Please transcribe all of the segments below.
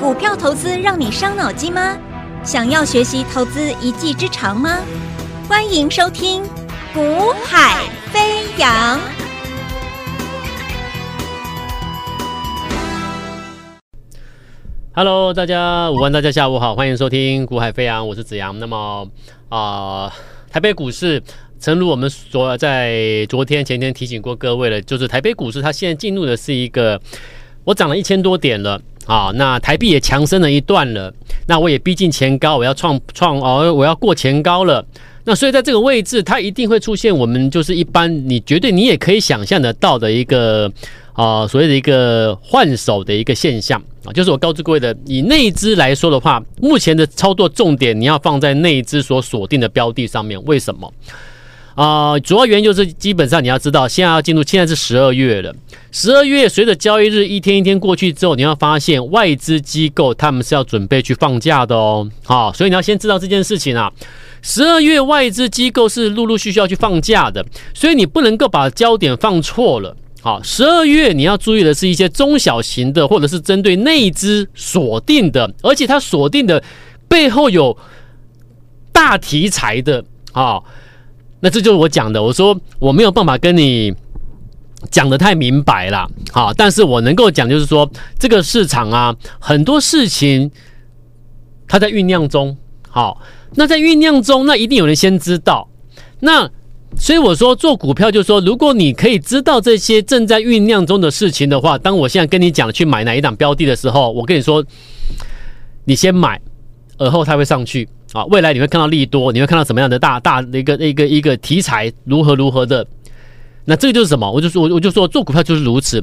股票投资让你伤脑筋吗？想要学习投资一技之长吗？欢迎收听《股海飞扬》。Hello，大家午安，大家下午好，欢迎收听《股海飞扬》，我是子阳。那么啊、台北股市，诚如我们昨在昨天、前天提醒过各位了，就是台北股市它现在进入的是一个，我涨了一千多点了。啊，那台币也强升了一段了，那我也逼近前高，我要创创哦，我要过前高了。那所以在这个位置，它一定会出现我们就是一般你绝对你也可以想象得到的一个啊所谓的一个换手的一个现象啊，就是我告知各位的，以内资来说的话，目前的操作重点你要放在内资所锁定的标的上面，为什么？啊、主要原因就是基本上你要知道，现在要进入，现在是十二月了。十二月随着交易日一天一天过去之后，你要发现外资机构他们是要准备去放假的哦。好，所以你要先知道这件事情啊。十二月外资机构是陆陆续续要去放假的，所以你不能够把焦点放错了。好，十二月你要注意的是一些中小型的，或者是针对内资锁定的，而且它锁定的背后有大题材的啊。那这就是我讲的，我说我没有办法跟你讲的太明白了，好，但是我能够讲就是说，这个市场啊，很多事情它在酝酿中，好，那在酝酿中，那一定有人先知道，那所以我说做股票就是说，如果你可以知道这些正在酝酿中的事情的话，当我现在跟你讲去买哪一档标的的时候，我跟你说，你先买，而后它会上去。啊，未来你会看到利多，你会看到什么样的大大的一个一个一个题材如何如何的，那这个就是什么？我就说，我我就说做股票就是如此。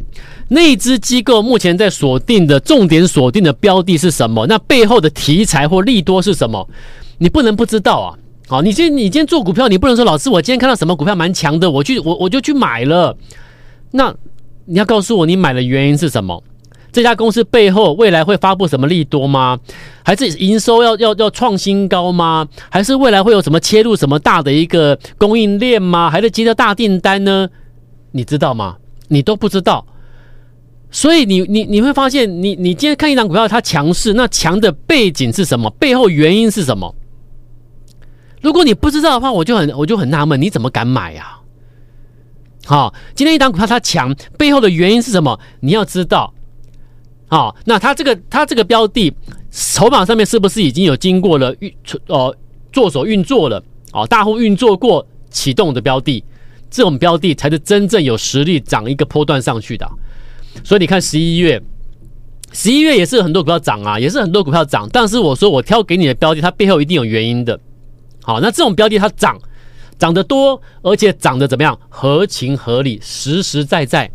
那一只机构目前在锁定的重点锁定的标的是什么？那背后的题材或利多是什么？你不能不知道啊！好，你今你今天做股票，你不能说老师，我今天看到什么股票蛮强的，我去我我就去买了。那你要告诉我，你买的原因是什么？这家公司背后未来会发布什么利多吗？还是营收要要要创新高吗？还是未来会有什么切入什么大的一个供应链吗？还是接到大订单呢？你知道吗？你都不知道，所以你你你会发现你，你今天看一档股票它强势，那强的背景是什么？背后原因是什么？如果你不知道的话，我就很我就很纳闷，你怎么敢买呀？好，今天一档股票它强，背后的原因是什么？你要知道。啊、那它这个它这个标的筹码上面是不是已经有经过了运呃做手运作了？哦，大户运作过启动的标的，这种标的才是真正有实力涨一个波段上去的。所以你看十一月，十一月也是很多股票涨啊，也是很多股票涨。但是我说我挑给你的标的，它背后一定有原因的。好，那这种标的它涨涨得多，而且涨得怎么样？合情合理，实实在在。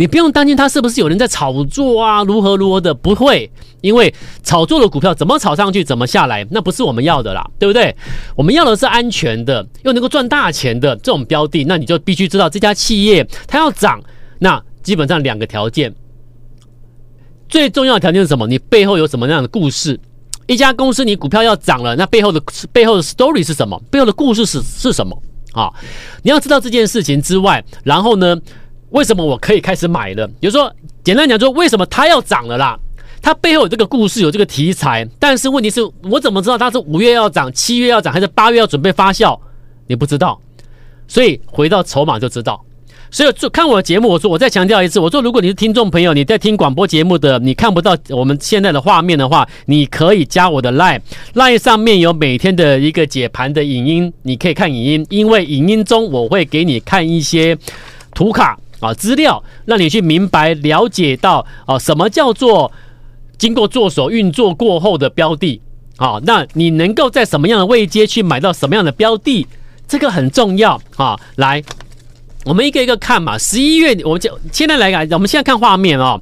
你不用担心它是不是有人在炒作啊，如何如何的，不会，因为炒作的股票怎么炒上去怎么下来，那不是我们要的啦，对不对？我们要的是安全的，又能够赚大钱的这种标的，那你就必须知道这家企业它要涨，那基本上两个条件，最重要的条件是什么？你背后有什么样的故事？一家公司你股票要涨了，那背后的背后的 story 是什么？背后的故事是是什么啊？你要知道这件事情之外，然后呢？为什么我可以开始买了？比如说，简单讲，说为什么它要涨了啦？它背后有这个故事，有这个题材。但是问题是我怎么知道它是五月要涨、七月要涨，还是八月要准备发酵？你不知道。所以回到筹码就知道。所以做看我的节目，我说我再强调一次，我说如果你是听众朋友，你在听广播节目的，你看不到我们现在的画面的话，你可以加我的 line，line 上面有每天的一个解盘的影音，你可以看影音，因为影音中我会给你看一些图卡。啊，资料让你去明白了解到啊，什么叫做经过做手运作过后的标的啊？那你能够在什么样的位阶去买到什么样的标的？这个很重要啊！来，我们一个一个看嘛。十一月，我们就现在来看，我们现在看画面哦。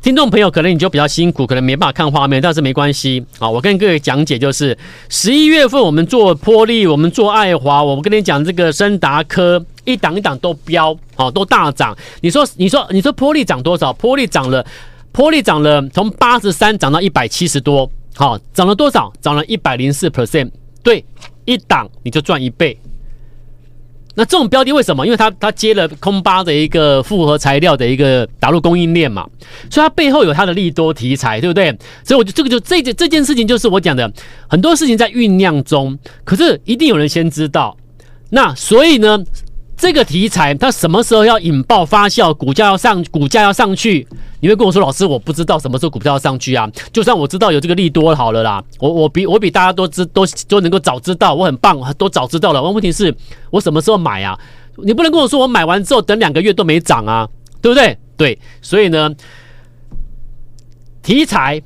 听众朋友，可能你就比较辛苦，可能没办法看画面，但是没关系啊。我跟各位讲解，就是十一月份我们做波利，我们做爱华，我们跟你讲这个升达科。一档一档都飙，好，都大涨。你说，你说，你说，波丽涨多少？波丽涨了，波丽涨了，从八十三涨到一百七十多，好，涨了多少？涨了一百零四 percent。对，一档你就赚一倍，那这种标的为什么？因为它它接了空巴的一个复合材料的一个打入供应链嘛，所以它背后有它的利多题材，对不对？所以我就这个就这件这件事情就是我讲的很多事情在酝酿中，可是一定有人先知道。那所以呢，这个题材它什么时候要引爆发酵，股价要上，股价要上去？你会跟我说，老师，我不知道什么时候股票要上去啊？就算我知道有这个利多好了啦，我我比我比大家都知都都能够早知道，我很棒，都早知道了。问题是，我什么时候买啊？你不能跟我说我买完之后等两个月都没涨啊，对不对？对，所以呢，题材，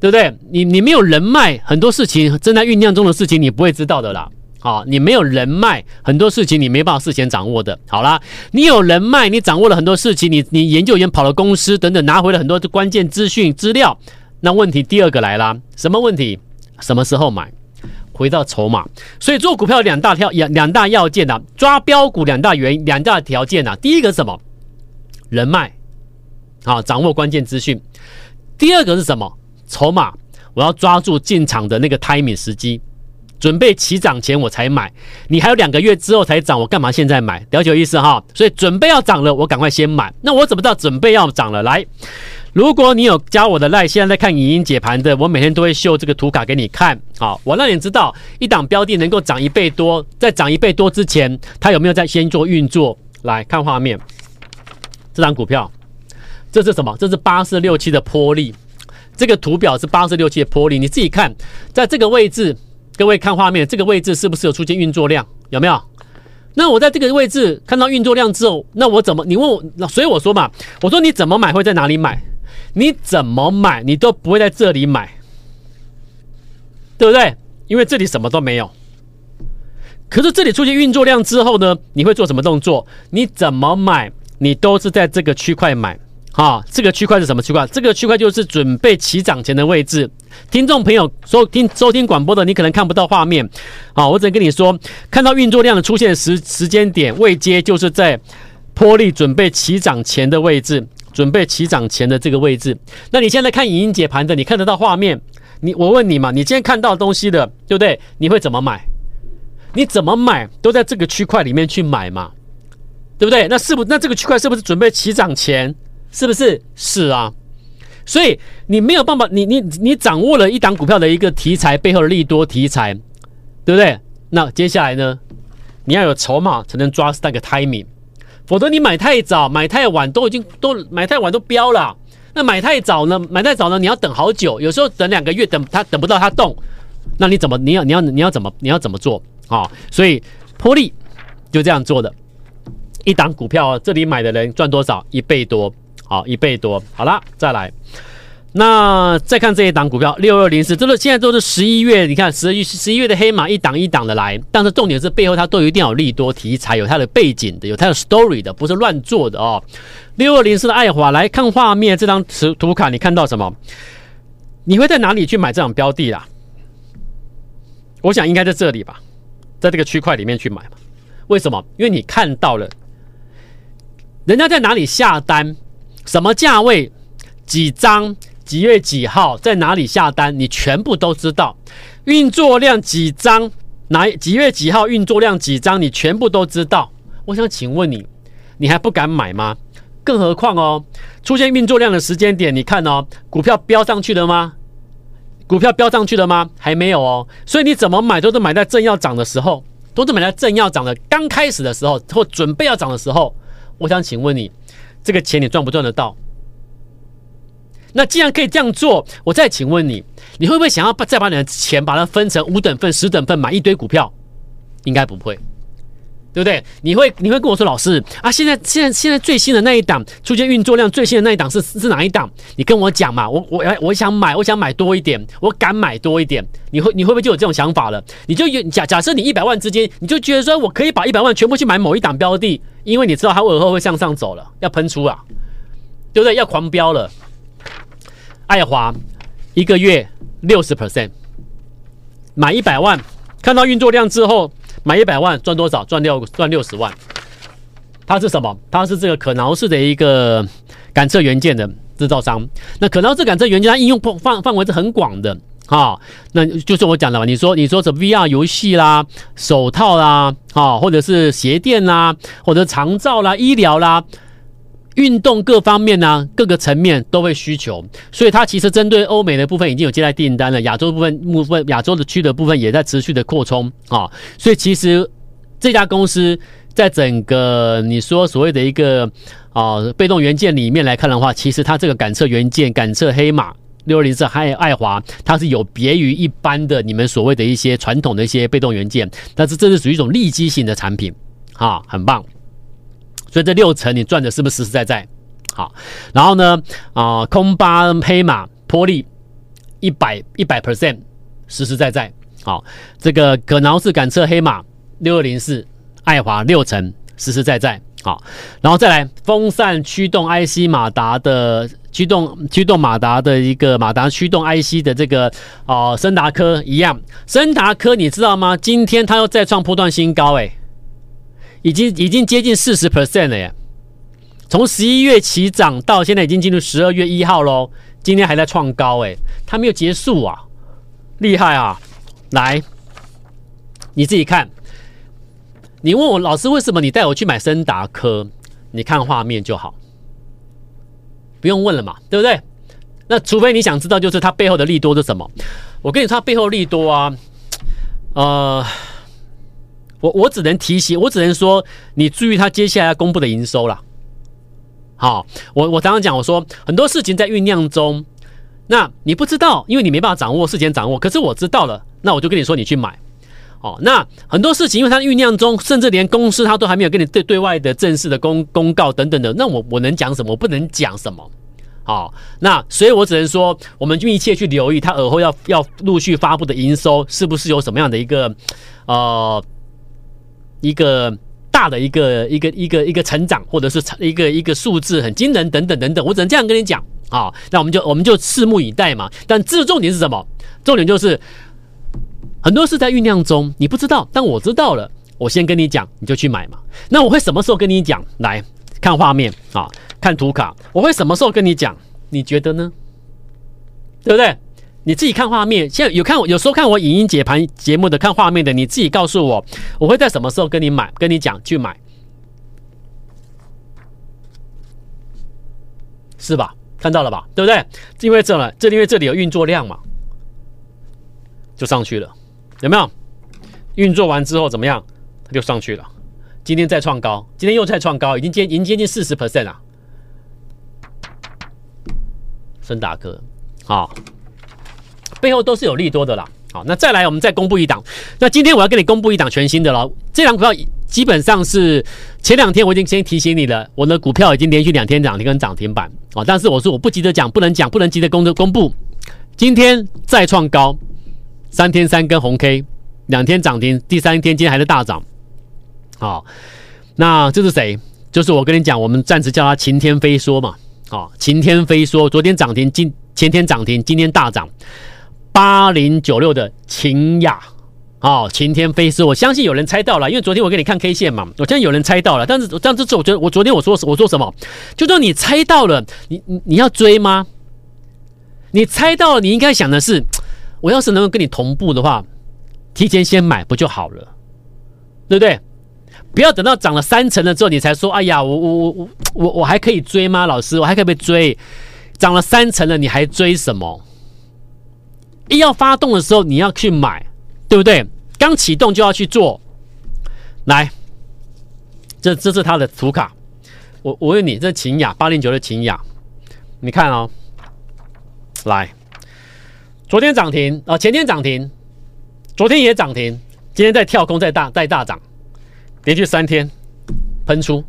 对不对？你你没有人脉，很多事情正在酝酿中的事情，你不会知道的啦。啊，你没有人脉，很多事情你没办法事先掌握的。好啦，你有人脉，你掌握了很多事情，你你研究员跑了公司等等，拿回了很多的关键资讯资料。那问题第二个来啦，什么问题？什么时候买？回到筹码。所以做股票两大条两两大要件啊，抓标股两大原两大条件啊。第一个是什么？人脉，好，掌握关键资讯。第二个是什么？筹码，我要抓住进场的那个 timing 时机。准备起涨前我才买，你还有两个月之后才涨，我干嘛现在买？了解意思哈？所以准备要涨了，我赶快先买。那我怎么知道准备要涨了？来，如果你有加我的赖，现在在看影音解盘的，我每天都会秀这个图卡给你看。好，我让你知道一档标的能够涨一倍多，在涨一倍多之前，它有没有在先做运作？来看画面，这张股票，这是什么？这是八四六七的波利，这个图表是八四六七的波利，你自己看，在这个位置。各位看画面，这个位置是不是有出现运作量？有没有？那我在这个位置看到运作量之后，那我怎么？你问我，那所以我说嘛，我说你怎么买会在哪里买？你怎么买你都不会在这里买，对不对？因为这里什么都没有。可是这里出现运作量之后呢，你会做什么动作？你怎么买你都是在这个区块买。啊，这个区块是什么区块？这个区块就是准备起涨前的位置。听众朋友收听收听广播的，你可能看不到画面。啊，我只能跟你说，看到运作量的出现时时间点位阶，就是在波力准备起涨前的位置，准备起涨前的这个位置。那你现在看影音解盘的，你看得到画面？你我问你嘛，你今天看到东西的，对不对？你会怎么买？你怎么买都在这个区块里面去买嘛，对不对？那是不那这个区块是不是准备起涨前？是不是？是啊，所以你没有办法，你你你掌握了一档股票的一个题材背后的利多题材，对不对？那接下来呢，你要有筹码才能抓那个 timing，否则你买太早、买太晚都已经都买太晚都飙了。那买太早呢？买太早呢？你要等好久，有时候等两个月，等它等不到它动，那你怎么？你要你要你要怎么？你要怎么做啊？所以波力就这样做的，一档股票这里买的人赚多少？一倍多。好，一倍多。好了，再来。那再看这一档股票，六二零四，这个现在都是十一月，你看十一十一月的黑马一档一档的来，但是重点是背后它都一定要有利多题材，有它的背景的，有它的 story 的，不是乱做的哦。六二零四的爱华，来看画面，这张图图卡你看到什么？你会在哪里去买这种标的啦？我想应该在这里吧，在这个区块里面去买嘛。为什么？因为你看到了，人家在哪里下单。什么价位、几张、几月几号在哪里下单，你全部都知道。运作量几张，哪几月几号运作量几张，你全部都知道。我想请问你，你还不敢买吗？更何况哦，出现运作量的时间点，你看哦，股票飙上去了吗？股票飙上去了吗？还没有哦。所以你怎么买都是买在正要涨的时候，都是买在正要涨的刚开始的时候，或准备要涨的时候。我想请问你。这个钱你赚不赚得到？那既然可以这样做，我再请问你，你会不会想要把再把你的钱把它分成五等份、十等份买一堆股票？应该不会，对不对？你会你会跟我说，老师啊，现在现在现在最新的那一档出现运作量最新的那一档是是哪一档？你跟我讲嘛，我我我想买，我想买多一点，我敢买多一点。你会你会不会就有这种想法了？你就假假设你一百万资金，你就觉得说我可以把一百万全部去买某一档标的。因为你知道它尾后会向上走了，要喷出啊，对不对？要狂飙了。爱华一个月六十 percent，买一百万，看到运作量之后买一百万赚多少？赚六赚六十万。它是什么？它是这个可挠式的一个感测元件的制造商。那可挠式感测元件它应用范范围是很广的。啊，那就是我讲的嘛。你说，你说什么 VR 游戏啦、手套啦，啊，或者是鞋垫啦，或者长照啦、医疗啦、运动各方面呢，各个层面都会需求。所以它其实针对欧美的部分已经有接待订单了，亚洲部分部分亚洲的区的部分也在持续的扩充啊。所以其实这家公司在整个你说所谓的一个啊被动元件里面来看的话，其实它这个感测元件、感测黑马。六二零四还有爱华，它是有别于一般的你们所谓的一些传统的一些被动元件，但是这是属于一种利基型的产品，啊，很棒。所以这六成你赚的是不是实实在在？好，然后呢，啊，空巴黑马波粒一百一百 percent 实实在在。好，这个可挠式感测黑马六二零四爱华六成实实在在。好，然后再来风扇驱动 IC 马达的。驱动驱动马达的一个马达驱动 IC 的这个哦，升达科一样，升达科你知道吗？今天它又再创波段新高，诶，已经已经接近四十 percent 了耶！从十一月起涨到现在已经进入十二月一号喽，今天还在创高，诶，它没有结束啊，厉害啊！来，你自己看，你问我老师为什么你带我去买森达科？你看画面就好。不用问了嘛，对不对？那除非你想知道，就是它背后的利多是什么？我跟你说，它背后利多啊，呃，我我只能提醒，我只能说，你注意它接下来要公布的营收啦。好，我我常常讲，我说很多事情在酝酿中，那你不知道，因为你没办法掌握事前掌握。可是我知道了，那我就跟你说，你去买。哦，那很多事情，因为它酝酿中，甚至连公司它都还没有跟你对对外的正式的公公告等等的，那我我能讲什么？我不能讲什么。好、那所以我只能说，我们密切去留意它尔后要要陆续发布的营收，是不是有什么样的一个呃一个大的一个一个一个一个成长，或者是成一个一个数字很惊人等等等等，我只能这样跟你讲啊、那我们就我们就拭目以待嘛。但这重点是什么？重点就是。很多事在酝酿中，你不知道，但我知道了。我先跟你讲，你就去买嘛。那我会什么时候跟你讲？来看画面啊，看图卡。我会什么时候跟你讲？你觉得呢？对不对？你自己看画面。现在有看我，有时候看我影音解盘节目的，看画面的，你自己告诉我，我会在什么时候跟你买？跟你讲去买，是吧？看到了吧？对不对？因为这了，这因为这里有运作量嘛，就上去了。有没有运作完之后怎么样？它就上去了。今天再创高，今天又再创高，已经接已经接近四十 percent 了。升达哥，好，背后都是有利多的啦。好，那再来我们再公布一档。那今天我要跟你公布一档全新的了。这档股票基本上是前两天我已经先提醒你了，我的股票已经连续两天涨停跟涨停板啊。但是我说我不急着讲，不能讲，不能急着公的公布。今天再创高。三天三根红 K，两天涨停，第三天今天还是大涨。好，那这是谁？就是我跟你讲，我们暂时叫它晴天飞说嘛。好，晴天飞说，昨天涨停，今前天涨停，今天大涨。八零九六的勤亚，好，晴天飞丝，我相信有人猜到了，因为昨天我给你看 K 线嘛，我相信有人猜到了。但是这样子做，我觉得我昨天我说我说什么？就说你猜到了，你你你要追吗？你猜到了，你应该想的是。我要是能够跟你同步的话，提前先买不就好了，对不对？不要等到涨了三成了之后你才说，哎呀，我我我我我还可以追吗？老师，我还可以不可以追？涨了三成了你还追什么？一要发动的时候你要去买，对不对？刚启动就要去做。来，这这是它的图卡。我我问你，这勤亚八零九的勤亚，你看哦，来。昨天涨停啊，前天涨停，昨天也涨停，今天在跳空在大在大涨，连续三天喷出，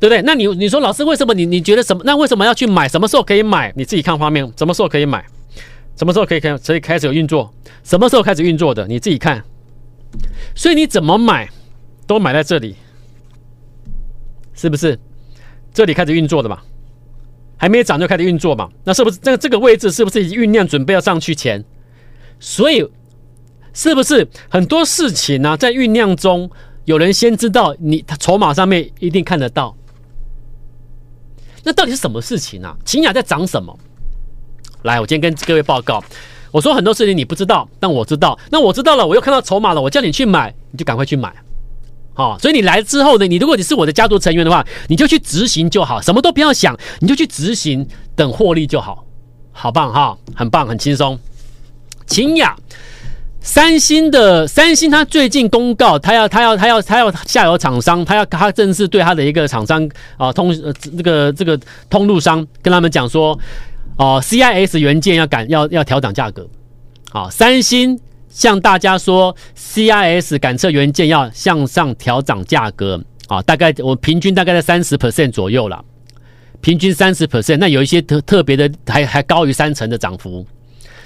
对不对？那你你说老师为什么你你觉得什么？那为什么要去买？什么时候可以买？你自己看画面，什么时候可以买？什么时候可以开可以开始有运作？什么时候开始运作的？你自己看。所以你怎么买都买在这里，是不是？这里开始运作的嘛？还没涨就开始运作嘛？那是不是这这个位置是不是已经酝酿准备要上去前？所以是不是很多事情呢、在酝酿中，有人先知道你，筹码上面一定看得到。那到底是什么事情啊？勤亚在涨什么？来，我今天跟各位报告，我说很多事情你不知道，但我知道。那我知道了，我又看到筹码了，我叫你去买，你就赶快去买。好，所以你来之后呢，你如果你是我的家族成员的话，你就去执行就好，什么都不要想，你就去执行，等获利就好，好棒哈，很棒，很轻松。勤雅。三星的三星，他最近公告，他要他要他要他要下游厂商，他要他正式对他的一个厂商啊通呃这个这个通路商跟他们讲说，哦，CIS 元件要赶要要调涨价格，好，三星向大家说，CIS 感测元件要向上调涨价格啊，大概我平均大概在三十 percent 左右了，平均三十 percent，那有一些特特别的还还高于三成的涨幅，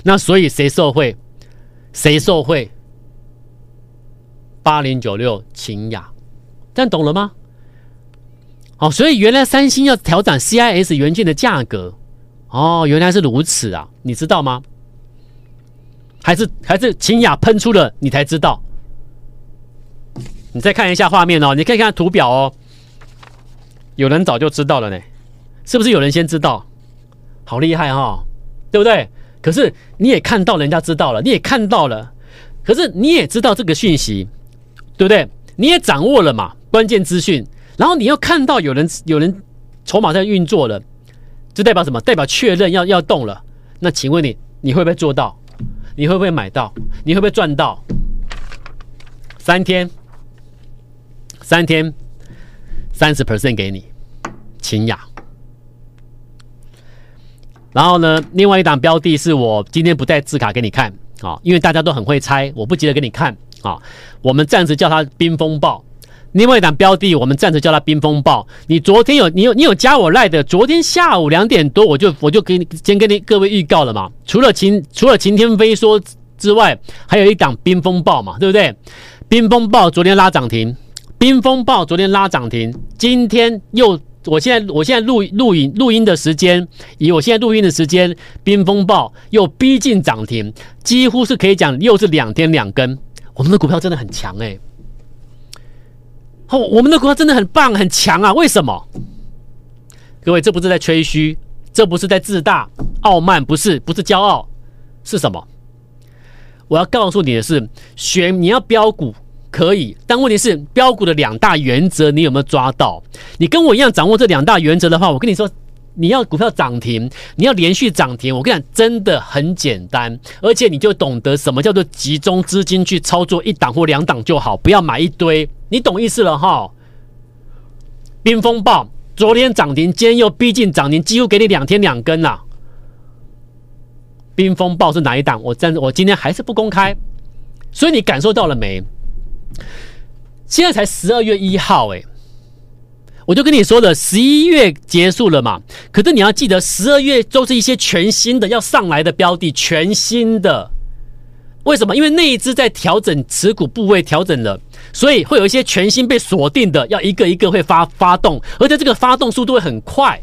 那所以谁受惠？谁受惠？八零九六秦雅，这样懂了吗？哦，所以原来三星要调整 CIS 元件的价格，哦，原来是如此啊，你知道吗？还是还是勤雅喷出了你才知道？你再看一下画面哦，你可以看图表哦，有人早就知道了呢，是不是有人先知道？好厉害哈、哦，对不对？可是你也看到人家知道了，你也看到了，可是你也知道这个讯息，对不对？你也掌握了嘛，关键资讯，然后你又看到有人有人筹码在运作了，这代表什么？代表确认要要动了。那请问你，你会不会做到？你会不会买到？你会不会赚到？三天，三天，三十 percent 给你，勤雅。然后呢，另外一档标的是我今天不带字卡给你看啊，因为大家都很会猜，我不急着给你看啊。我们暂时叫它冰风暴。另外一档标的，我们暂时叫它冰风暴。你昨天有你有你有加我赖的，昨天下午两点多我就我就给你先跟你各位预告了嘛。除了晴除了晴天飞说之外，还有一档冰风暴嘛，对不对？冰风暴昨天拉涨停，冰风暴昨天拉涨停，今天又。我现在我现在录录影录音的时间，以我现在录音的时间，冰风暴又逼近涨停，几乎是可以讲又是两天两根。我们的股票真的很强哎、我们的股票真的很棒很强啊！为什么？各位，这不是在吹嘘，这不是在自大傲慢，不是不是骄傲，是什么？我要告诉你的是，选你要标股。可以，但问题是标股的两大原则，你有没有抓到？你跟我一样掌握这两大原则的话，我跟你说，你要股票涨停，你要连续涨停，我跟你讲，真的很简单，而且你就懂得什么叫做集中资金去操作一档或两档就好，不要买一堆，你懂意思了哈？冰风暴昨天涨停，今天又逼近涨停，几乎给你两天两根了。冰风暴是哪一档？我暂我今天还是不公开，所以你感受到了没？现在才十二月一号，哎，我就跟你说了，十一月结束了嘛。可是你要记得，十二月都是一些全新的要上来的标的，全新的。为什么？因为那一支在调整持股部位调整了，所以会有一些全新被锁定的，要一个一个会发发动，而且这个发动速度会很快。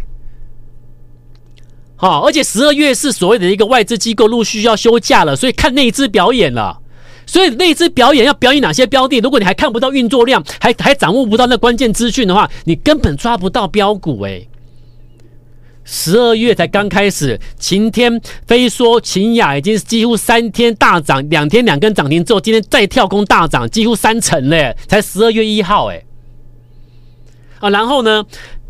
好，而且十二月是所谓的一个外资机构陆续要休假了，所以看那一支表演了。所以那支表演要表演哪些标的？如果你还看不到运作量，还还掌握不到那关键资讯的话，你根本抓不到标股哎。十二月才刚开始，晴天飞说晴雅已经几乎三天大涨，两天两根涨停之后，今天再跳空大涨，几乎三成嘞，才十二月一号哎。啊，然后呢，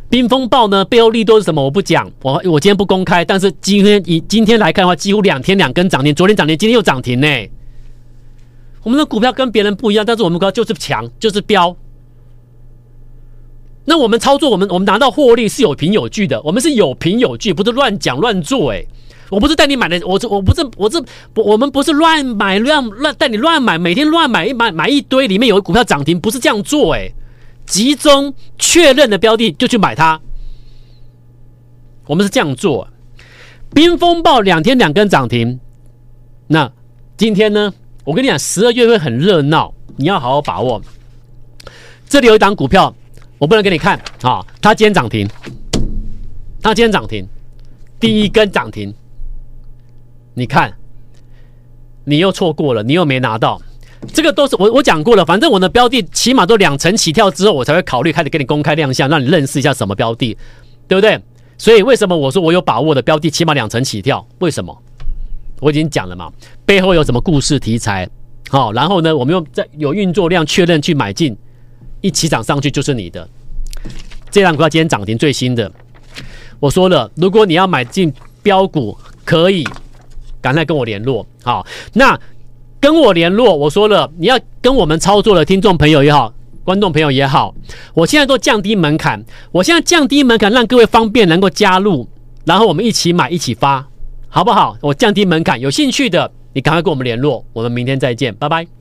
冰风暴呢背后利多是什么？我不讲，我我今天不公开。但是今天以今天来看的话，几乎两天两根涨停，昨天涨停，今天又涨停呢。我们的股票跟别人不一样，但是我们股票就是强，就是飙。那我们操作，我们我们拿到获利是有凭有据的，我们是有凭有据，不是乱讲乱做。诶，我不是带你买的，我这我不是我这我们不是乱买乱乱带你乱买，每天乱买一买买一堆，里面有股票涨停，不是这样做。诶，集中确认的标的就去买它。我们是这样做。冰风暴两天两根涨停，那今天呢？我跟你讲，十二月会很热闹，你要好好把握。这里有一档股票，我不能给你看啊，它今天涨停，它今天涨停，第一根涨停，你看，你又错过了，你又没拿到，这个都是我我讲过了，反正我的标的起码都两成起跳之后，我才会考虑开始给你公开亮相，让你认识一下什么标的，对不对？所以为什么我说我有把握的标的起码两成起跳？为什么？我已经讲了嘛，背后有什么故事题材？好，然后呢，我们用在有运作量确认去买进，一起涨上去就是你的。这档股票今天涨停最新的，我说了，如果你要买进标股，可以赶快跟我联络。好，那跟我联络，我说了，你要跟我们操作的听众朋友也好，观众朋友也好，我现在都降低门槛，我现在降低门槛，让各位方便能够加入，然后我们一起买，一起发，好不好？我降低门槛，有兴趣的你赶快跟我们联络，我们明天再见，拜拜。